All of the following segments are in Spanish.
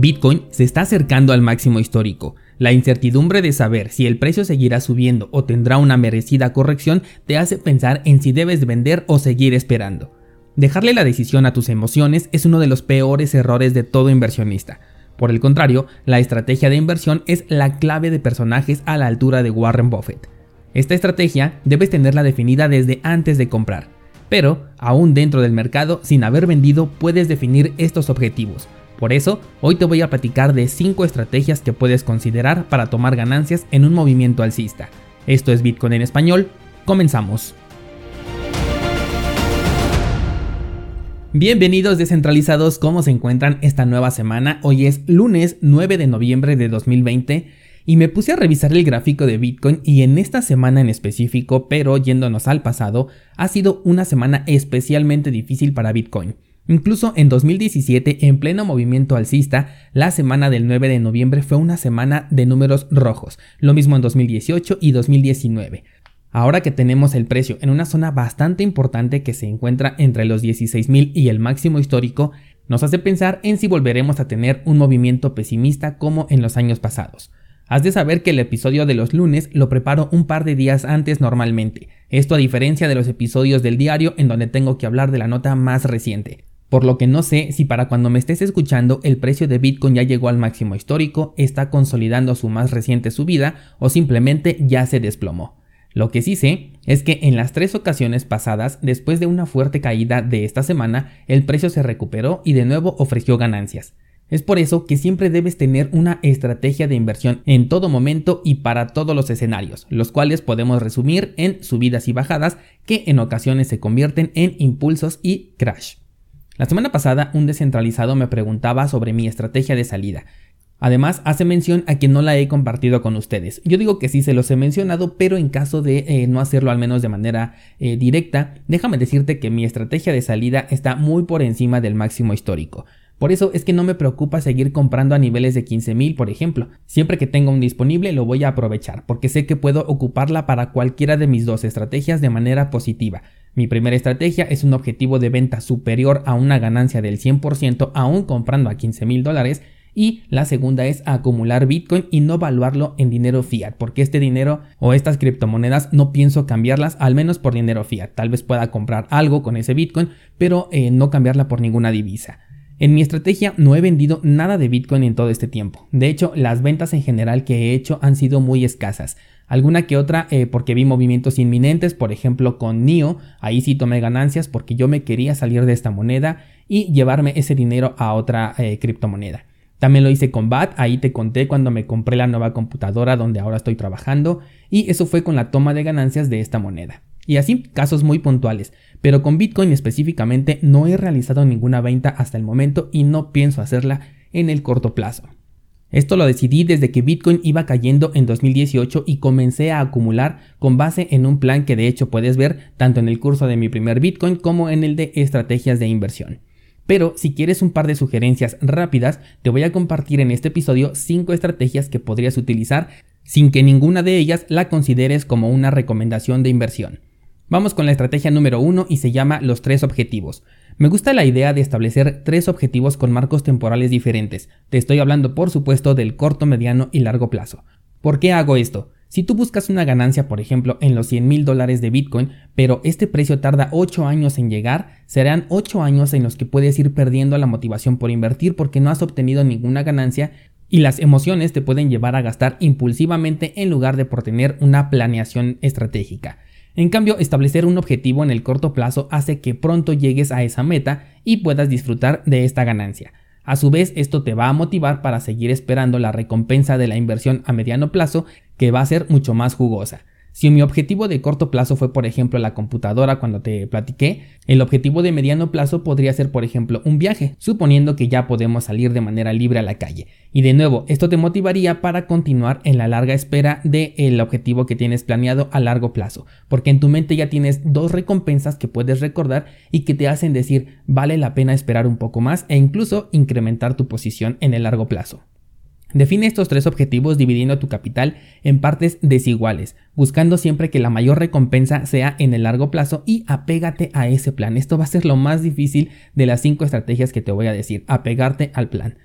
Bitcoin se está acercando al máximo histórico. La incertidumbre de saber si el precio seguirá subiendo o tendrá una merecida corrección te hace pensar en si debes vender o seguir esperando. Dejarle la decisión a tus emociones es uno de los peores errores de todo inversionista. Por el contrario, la estrategia de inversión es la clave de personajes a la altura de Warren Buffett. Esta estrategia debes tenerla definida desde antes de comprar, pero aún dentro del mercado, sin haber vendido, puedes definir estos objetivos por eso, hoy te voy a platicar de 5 estrategias que puedes considerar para tomar ganancias en un movimiento alcista. Esto es Bitcoin en español, comenzamos. Bienvenidos descentralizados, ¿cómo se encuentran esta nueva semana? Hoy es lunes 9 de noviembre de 2020 y me puse a revisar el gráfico de Bitcoin y en esta semana en específico, pero yéndonos al pasado, ha sido una semana especialmente difícil para Bitcoin. Incluso en 2017, en pleno movimiento alcista, la semana del 9 de noviembre fue una semana de números rojos, lo mismo en 2018 y 2019. Ahora que tenemos el precio en una zona bastante importante que se encuentra entre los 16.000 y el máximo histórico, nos hace pensar en si volveremos a tener un movimiento pesimista como en los años pasados. Has de saber que el episodio de los lunes lo preparo un par de días antes normalmente, esto a diferencia de los episodios del diario en donde tengo que hablar de la nota más reciente. Por lo que no sé si para cuando me estés escuchando el precio de Bitcoin ya llegó al máximo histórico, está consolidando su más reciente subida o simplemente ya se desplomó. Lo que sí sé es que en las tres ocasiones pasadas, después de una fuerte caída de esta semana, el precio se recuperó y de nuevo ofreció ganancias. Es por eso que siempre debes tener una estrategia de inversión en todo momento y para todos los escenarios, los cuales podemos resumir en subidas y bajadas que en ocasiones se convierten en impulsos y crash. La semana pasada un descentralizado me preguntaba sobre mi estrategia de salida. Además, hace mención a que no la he compartido con ustedes. Yo digo que sí se los he mencionado, pero en caso de eh, no hacerlo al menos de manera eh, directa, déjame decirte que mi estrategia de salida está muy por encima del máximo histórico. Por eso es que no me preocupa seguir comprando a niveles de 15.000, por ejemplo. Siempre que tenga un disponible lo voy a aprovechar, porque sé que puedo ocuparla para cualquiera de mis dos estrategias de manera positiva. Mi primera estrategia es un objetivo de venta superior a una ganancia del 100% aún comprando a 15 mil dólares y la segunda es acumular Bitcoin y no valuarlo en dinero fiat, porque este dinero o estas criptomonedas no pienso cambiarlas al menos por dinero fiat. Tal vez pueda comprar algo con ese Bitcoin, pero eh, no cambiarla por ninguna divisa. En mi estrategia no he vendido nada de Bitcoin en todo este tiempo. De hecho, las ventas en general que he hecho han sido muy escasas. Alguna que otra eh, porque vi movimientos inminentes, por ejemplo con NIO, ahí sí tomé ganancias porque yo me quería salir de esta moneda y llevarme ese dinero a otra eh, criptomoneda. También lo hice con BAT, ahí te conté cuando me compré la nueva computadora donde ahora estoy trabajando y eso fue con la toma de ganancias de esta moneda. Y así, casos muy puntuales, pero con Bitcoin específicamente no he realizado ninguna venta hasta el momento y no pienso hacerla en el corto plazo. Esto lo decidí desde que Bitcoin iba cayendo en 2018 y comencé a acumular con base en un plan que de hecho puedes ver tanto en el curso de mi primer Bitcoin como en el de estrategias de inversión. Pero si quieres un par de sugerencias rápidas, te voy a compartir en este episodio 5 estrategias que podrías utilizar sin que ninguna de ellas la consideres como una recomendación de inversión. Vamos con la estrategia número 1 y se llama los tres objetivos. Me gusta la idea de establecer tres objetivos con marcos temporales diferentes. Te estoy hablando por supuesto del corto, mediano y largo plazo. ¿Por qué hago esto? Si tú buscas una ganancia, por ejemplo, en los 100 mil dólares de Bitcoin, pero este precio tarda 8 años en llegar, serán 8 años en los que puedes ir perdiendo la motivación por invertir porque no has obtenido ninguna ganancia y las emociones te pueden llevar a gastar impulsivamente en lugar de por tener una planeación estratégica. En cambio, establecer un objetivo en el corto plazo hace que pronto llegues a esa meta y puedas disfrutar de esta ganancia. A su vez, esto te va a motivar para seguir esperando la recompensa de la inversión a mediano plazo que va a ser mucho más jugosa. Si mi objetivo de corto plazo fue por ejemplo la computadora cuando te platiqué, el objetivo de mediano plazo podría ser por ejemplo un viaje, suponiendo que ya podemos salir de manera libre a la calle. Y de nuevo, esto te motivaría para continuar en la larga espera del objetivo que tienes planeado a largo plazo, porque en tu mente ya tienes dos recompensas que puedes recordar y que te hacen decir vale la pena esperar un poco más e incluso incrementar tu posición en el largo plazo. Define estos tres objetivos dividiendo tu capital en partes desiguales, buscando siempre que la mayor recompensa sea en el largo plazo y apégate a ese plan. Esto va a ser lo más difícil de las cinco estrategias que te voy a decir, apegarte al plan.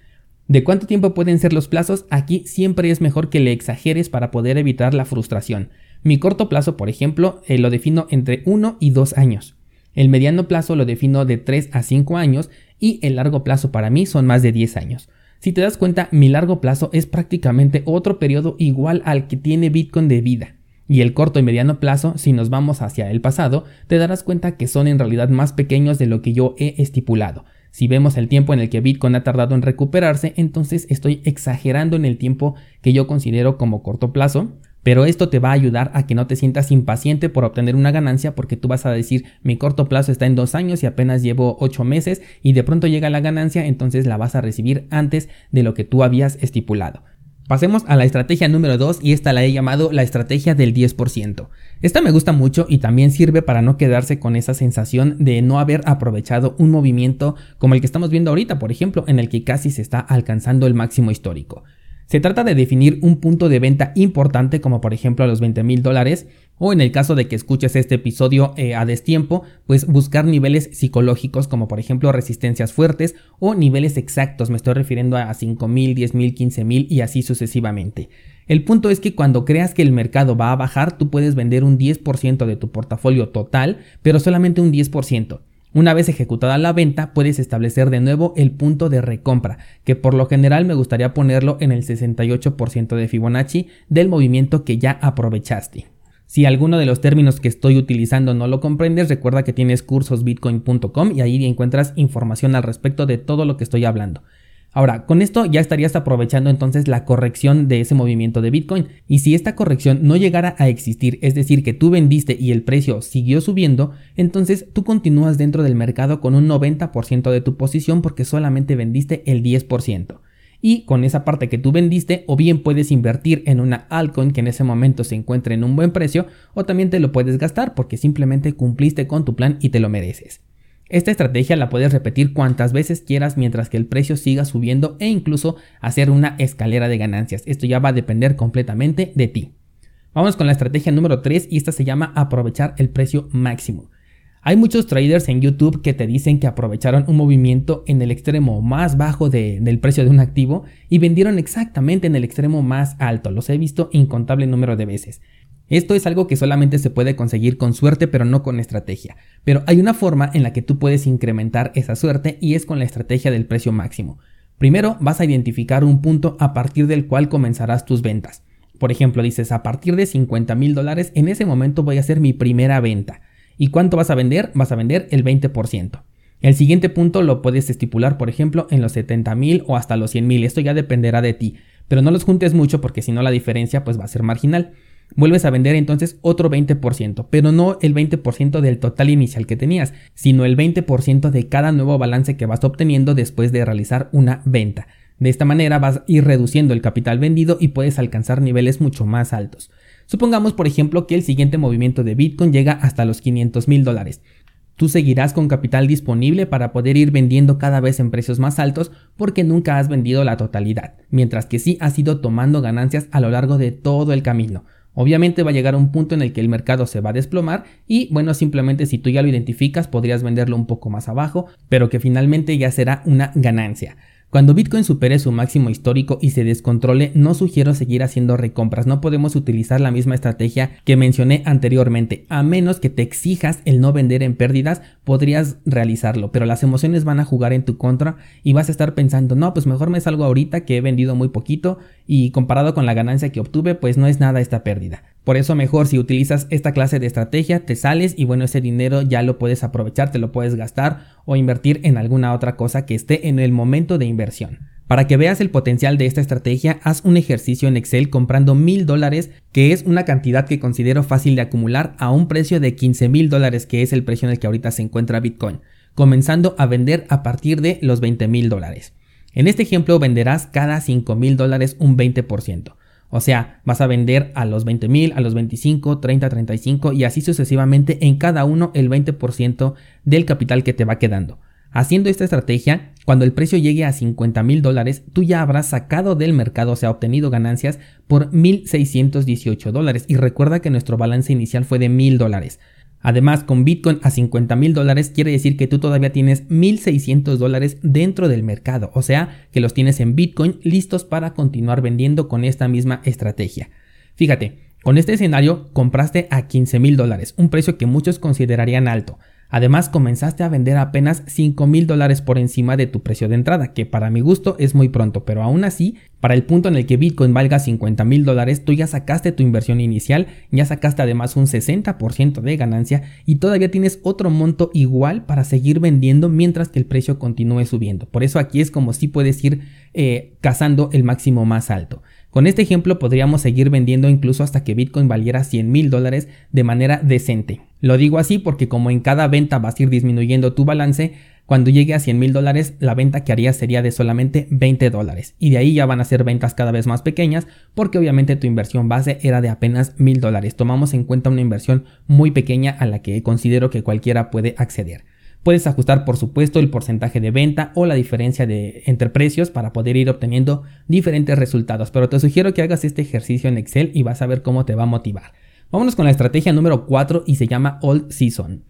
¿De cuánto tiempo pueden ser los plazos? Aquí siempre es mejor que le exageres para poder evitar la frustración. Mi corto plazo, por ejemplo, eh, lo defino entre 1 y 2 años. El mediano plazo lo defino de 3 a 5 años y el largo plazo para mí son más de 10 años. Si te das cuenta, mi largo plazo es prácticamente otro periodo igual al que tiene Bitcoin de vida. Y el corto y mediano plazo, si nos vamos hacia el pasado, te darás cuenta que son en realidad más pequeños de lo que yo he estipulado. Si vemos el tiempo en el que Bitcoin ha tardado en recuperarse, entonces estoy exagerando en el tiempo que yo considero como corto plazo, pero esto te va a ayudar a que no te sientas impaciente por obtener una ganancia porque tú vas a decir mi corto plazo está en dos años y apenas llevo ocho meses y de pronto llega la ganancia entonces la vas a recibir antes de lo que tú habías estipulado. Pasemos a la estrategia número 2 y esta la he llamado la estrategia del 10%. Esta me gusta mucho y también sirve para no quedarse con esa sensación de no haber aprovechado un movimiento como el que estamos viendo ahorita, por ejemplo, en el que casi se está alcanzando el máximo histórico. Se trata de definir un punto de venta importante como por ejemplo los 20 mil dólares o en el caso de que escuches este episodio eh, a destiempo, pues buscar niveles psicológicos como por ejemplo resistencias fuertes o niveles exactos, me estoy refiriendo a 5 mil, 10 mil, 15 mil y así sucesivamente. El punto es que cuando creas que el mercado va a bajar, tú puedes vender un 10% de tu portafolio total, pero solamente un 10%. Una vez ejecutada la venta, puedes establecer de nuevo el punto de recompra, que por lo general me gustaría ponerlo en el 68% de Fibonacci del movimiento que ya aprovechaste. Si alguno de los términos que estoy utilizando no lo comprendes, recuerda que tienes cursosbitcoin.com y ahí encuentras información al respecto de todo lo que estoy hablando. Ahora, con esto ya estarías aprovechando entonces la corrección de ese movimiento de Bitcoin. Y si esta corrección no llegara a existir, es decir, que tú vendiste y el precio siguió subiendo, entonces tú continúas dentro del mercado con un 90% de tu posición porque solamente vendiste el 10%. Y con esa parte que tú vendiste, o bien puedes invertir en una altcoin que en ese momento se encuentre en un buen precio, o también te lo puedes gastar porque simplemente cumpliste con tu plan y te lo mereces. Esta estrategia la puedes repetir cuantas veces quieras mientras que el precio siga subiendo e incluso hacer una escalera de ganancias. Esto ya va a depender completamente de ti. Vamos con la estrategia número 3 y esta se llama aprovechar el precio máximo. Hay muchos traders en YouTube que te dicen que aprovecharon un movimiento en el extremo más bajo del precio de un activo y vendieron exactamente en el extremo más alto. Los he visto incontable número de veces. Esto es algo que solamente se puede conseguir con suerte pero no con estrategia. Pero hay una forma en la que tú puedes incrementar esa suerte y es con la estrategia del precio máximo. Primero vas a identificar un punto a partir del cual comenzarás tus ventas. Por ejemplo, dices a partir de 50 mil dólares en ese momento voy a hacer mi primera venta. ¿Y cuánto vas a vender? Vas a vender el 20%. El siguiente punto lo puedes estipular, por ejemplo, en los 70 mil o hasta los 100 mil. Esto ya dependerá de ti. Pero no los juntes mucho porque si no la diferencia pues va a ser marginal vuelves a vender entonces otro 20%, pero no el 20% del total inicial que tenías, sino el 20% de cada nuevo balance que vas obteniendo después de realizar una venta. De esta manera vas a ir reduciendo el capital vendido y puedes alcanzar niveles mucho más altos. Supongamos, por ejemplo, que el siguiente movimiento de Bitcoin llega hasta los 500 mil dólares. Tú seguirás con capital disponible para poder ir vendiendo cada vez en precios más altos porque nunca has vendido la totalidad, mientras que sí has ido tomando ganancias a lo largo de todo el camino. Obviamente va a llegar un punto en el que el mercado se va a desplomar y bueno, simplemente si tú ya lo identificas podrías venderlo un poco más abajo, pero que finalmente ya será una ganancia. Cuando Bitcoin supere su máximo histórico y se descontrole, no sugiero seguir haciendo recompras. No podemos utilizar la misma estrategia que mencioné anteriormente. A menos que te exijas el no vender en pérdidas, podrías realizarlo. Pero las emociones van a jugar en tu contra y vas a estar pensando, no, pues mejor me salgo ahorita que he vendido muy poquito y comparado con la ganancia que obtuve, pues no es nada esta pérdida. Por eso mejor si utilizas esta clase de estrategia, te sales y bueno, ese dinero ya lo puedes aprovechar, te lo puedes gastar o invertir en alguna otra cosa que esté en el momento de inversión. Para que veas el potencial de esta estrategia, haz un ejercicio en Excel comprando mil dólares, que es una cantidad que considero fácil de acumular a un precio de 15 mil dólares, que es el precio en el que ahorita se encuentra Bitcoin, comenzando a vender a partir de los 20 mil dólares. En este ejemplo venderás cada 5 mil dólares un 20%. O sea, vas a vender a los 20 mil, a los 25, 30, 35 y así sucesivamente en cada uno el 20% del capital que te va quedando. Haciendo esta estrategia, cuando el precio llegue a 50 mil dólares, tú ya habrás sacado del mercado, o sea, obtenido ganancias por 1.618 dólares. Y recuerda que nuestro balance inicial fue de 1.000 dólares. Además, con Bitcoin a 50 mil dólares quiere decir que tú todavía tienes 1.600 dólares dentro del mercado, o sea, que los tienes en Bitcoin listos para continuar vendiendo con esta misma estrategia. Fíjate, con este escenario compraste a 15 mil dólares, un precio que muchos considerarían alto. Además, comenzaste a vender apenas 5 mil dólares por encima de tu precio de entrada, que para mi gusto es muy pronto, pero aún así, para el punto en el que Bitcoin valga 50 mil dólares, tú ya sacaste tu inversión inicial, ya sacaste además un 60% de ganancia y todavía tienes otro monto igual para seguir vendiendo mientras que el precio continúe subiendo. Por eso aquí es como si puedes ir eh, cazando el máximo más alto. Con este ejemplo podríamos seguir vendiendo incluso hasta que Bitcoin valiera 100 mil dólares de manera decente. Lo digo así porque como en cada venta vas a ir disminuyendo tu balance, cuando llegue a 100 mil dólares la venta que harías sería de solamente 20 dólares y de ahí ya van a ser ventas cada vez más pequeñas porque obviamente tu inversión base era de apenas mil dólares. Tomamos en cuenta una inversión muy pequeña a la que considero que cualquiera puede acceder. Puedes ajustar por supuesto el porcentaje de venta o la diferencia de, entre precios para poder ir obteniendo diferentes resultados, pero te sugiero que hagas este ejercicio en Excel y vas a ver cómo te va a motivar. Vámonos con la estrategia número 4 y se llama Old Season.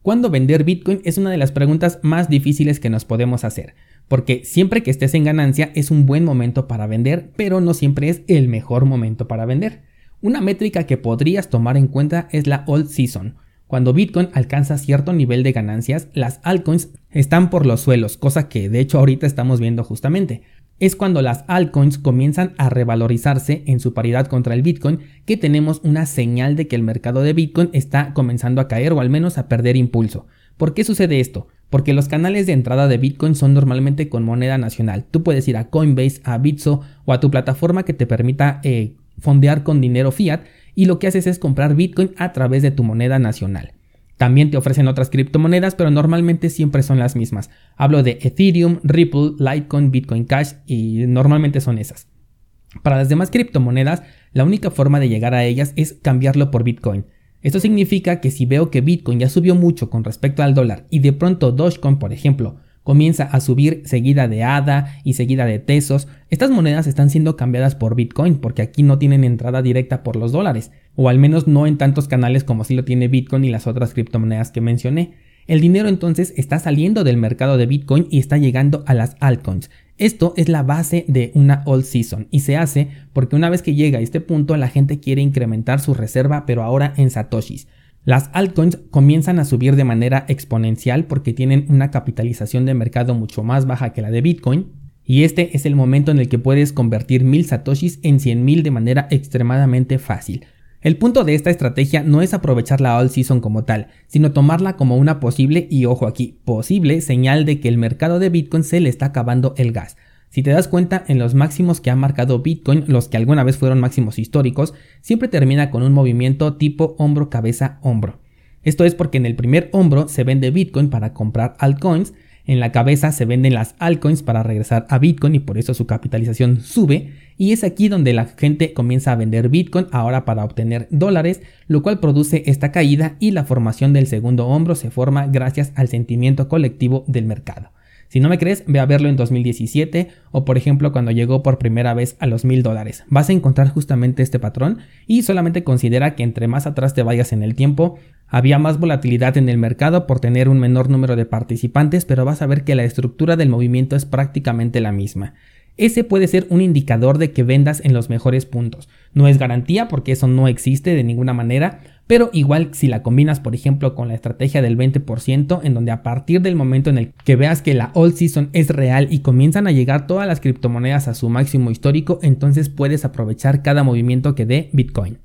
¿Cuándo vender Bitcoin? Es una de las preguntas más difíciles que nos podemos hacer, porque siempre que estés en ganancia es un buen momento para vender, pero no siempre es el mejor momento para vender. Una métrica que podrías tomar en cuenta es la Old Season, cuando Bitcoin alcanza cierto nivel de ganancias, las altcoins están por los suelos, cosa que de hecho ahorita estamos viendo justamente. Es cuando las altcoins comienzan a revalorizarse en su paridad contra el Bitcoin que tenemos una señal de que el mercado de Bitcoin está comenzando a caer o al menos a perder impulso. ¿Por qué sucede esto? Porque los canales de entrada de Bitcoin son normalmente con moneda nacional. Tú puedes ir a Coinbase, a Bitso o a tu plataforma que te permita eh, fondear con dinero fiat y lo que haces es comprar Bitcoin a través de tu moneda nacional. También te ofrecen otras criptomonedas, pero normalmente siempre son las mismas. Hablo de Ethereum, Ripple, Litecoin, Bitcoin Cash y normalmente son esas. Para las demás criptomonedas, la única forma de llegar a ellas es cambiarlo por Bitcoin. Esto significa que si veo que Bitcoin ya subió mucho con respecto al dólar y de pronto Dogecoin, por ejemplo, comienza a subir seguida de ADA y seguida de Tesos. Estas monedas están siendo cambiadas por Bitcoin porque aquí no tienen entrada directa por los dólares, o al menos no en tantos canales como si lo tiene Bitcoin y las otras criptomonedas que mencioné. El dinero entonces está saliendo del mercado de Bitcoin y está llegando a las altcoins. Esto es la base de una all season y se hace porque una vez que llega a este punto la gente quiere incrementar su reserva pero ahora en satoshis. Las altcoins comienzan a subir de manera exponencial porque tienen una capitalización de mercado mucho más baja que la de Bitcoin, y este es el momento en el que puedes convertir mil satoshis en 100.000 de manera extremadamente fácil. El punto de esta estrategia no es aprovechar la all season como tal, sino tomarla como una posible, y ojo aquí, posible señal de que el mercado de Bitcoin se le está acabando el gas. Si te das cuenta, en los máximos que ha marcado Bitcoin, los que alguna vez fueron máximos históricos, siempre termina con un movimiento tipo hombro-cabeza-hombro. Esto es porque en el primer hombro se vende Bitcoin para comprar altcoins, en la cabeza se venden las altcoins para regresar a Bitcoin y por eso su capitalización sube, y es aquí donde la gente comienza a vender Bitcoin ahora para obtener dólares, lo cual produce esta caída y la formación del segundo hombro se forma gracias al sentimiento colectivo del mercado. Si no me crees, ve a verlo en 2017 o por ejemplo cuando llegó por primera vez a los mil dólares. Vas a encontrar justamente este patrón y solamente considera que entre más atrás te vayas en el tiempo, había más volatilidad en el mercado por tener un menor número de participantes, pero vas a ver que la estructura del movimiento es prácticamente la misma. Ese puede ser un indicador de que vendas en los mejores puntos. No es garantía porque eso no existe de ninguna manera, pero igual si la combinas, por ejemplo, con la estrategia del 20%, en donde a partir del momento en el que veas que la all season es real y comienzan a llegar todas las criptomonedas a su máximo histórico, entonces puedes aprovechar cada movimiento que dé Bitcoin.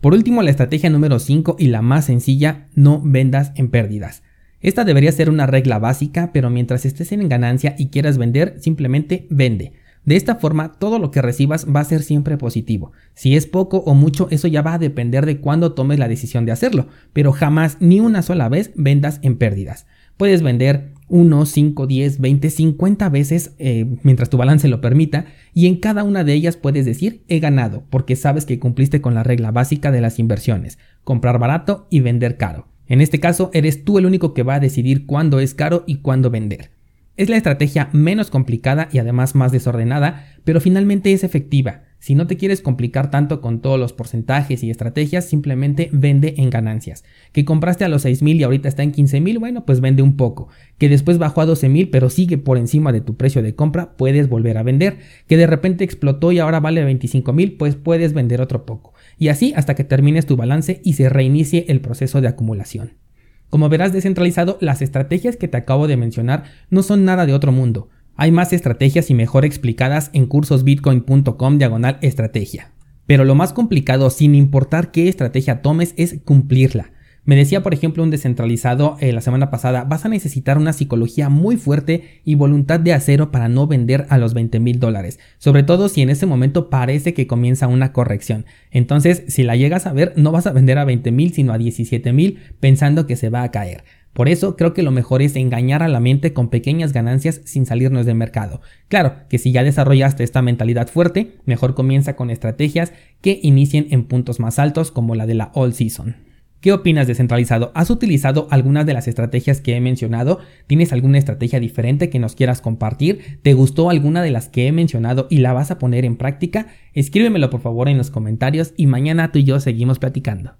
Por último, la estrategia número 5 y la más sencilla, no vendas en pérdidas. Esta debería ser una regla básica, pero mientras estés en ganancia y quieras vender, simplemente vende. De esta forma, todo lo que recibas va a ser siempre positivo. Si es poco o mucho, eso ya va a depender de cuándo tomes la decisión de hacerlo, pero jamás ni una sola vez vendas en pérdidas. Puedes vender 1, 5, 10, 20, 50 veces eh, mientras tu balance lo permita y en cada una de ellas puedes decir he ganado porque sabes que cumpliste con la regla básica de las inversiones, comprar barato y vender caro. En este caso eres tú el único que va a decidir cuándo es caro y cuándo vender. Es la estrategia menos complicada y además más desordenada, pero finalmente es efectiva. Si no te quieres complicar tanto con todos los porcentajes y estrategias, simplemente vende en ganancias. Que compraste a los 6.000 y ahorita está en 15.000, bueno, pues vende un poco. Que después bajó a 12.000 pero sigue por encima de tu precio de compra, puedes volver a vender. Que de repente explotó y ahora vale 25.000, pues puedes vender otro poco. Y así hasta que termines tu balance y se reinicie el proceso de acumulación. Como verás descentralizado, las estrategias que te acabo de mencionar no son nada de otro mundo. Hay más estrategias y mejor explicadas en cursosbitcoin.com diagonal estrategia. Pero lo más complicado, sin importar qué estrategia tomes, es cumplirla. Me decía, por ejemplo, un descentralizado eh, la semana pasada, vas a necesitar una psicología muy fuerte y voluntad de acero para no vender a los 20 mil dólares, sobre todo si en ese momento parece que comienza una corrección. Entonces, si la llegas a ver, no vas a vender a 20 mil, sino a 17 mil pensando que se va a caer. Por eso creo que lo mejor es engañar a la mente con pequeñas ganancias sin salirnos del mercado. Claro que si ya desarrollaste esta mentalidad fuerte, mejor comienza con estrategias que inicien en puntos más altos como la de la all season. ¿Qué opinas de centralizado? ¿Has utilizado algunas de las estrategias que he mencionado? ¿Tienes alguna estrategia diferente que nos quieras compartir? ¿Te gustó alguna de las que he mencionado y la vas a poner en práctica? Escríbemelo por favor en los comentarios y mañana tú y yo seguimos platicando.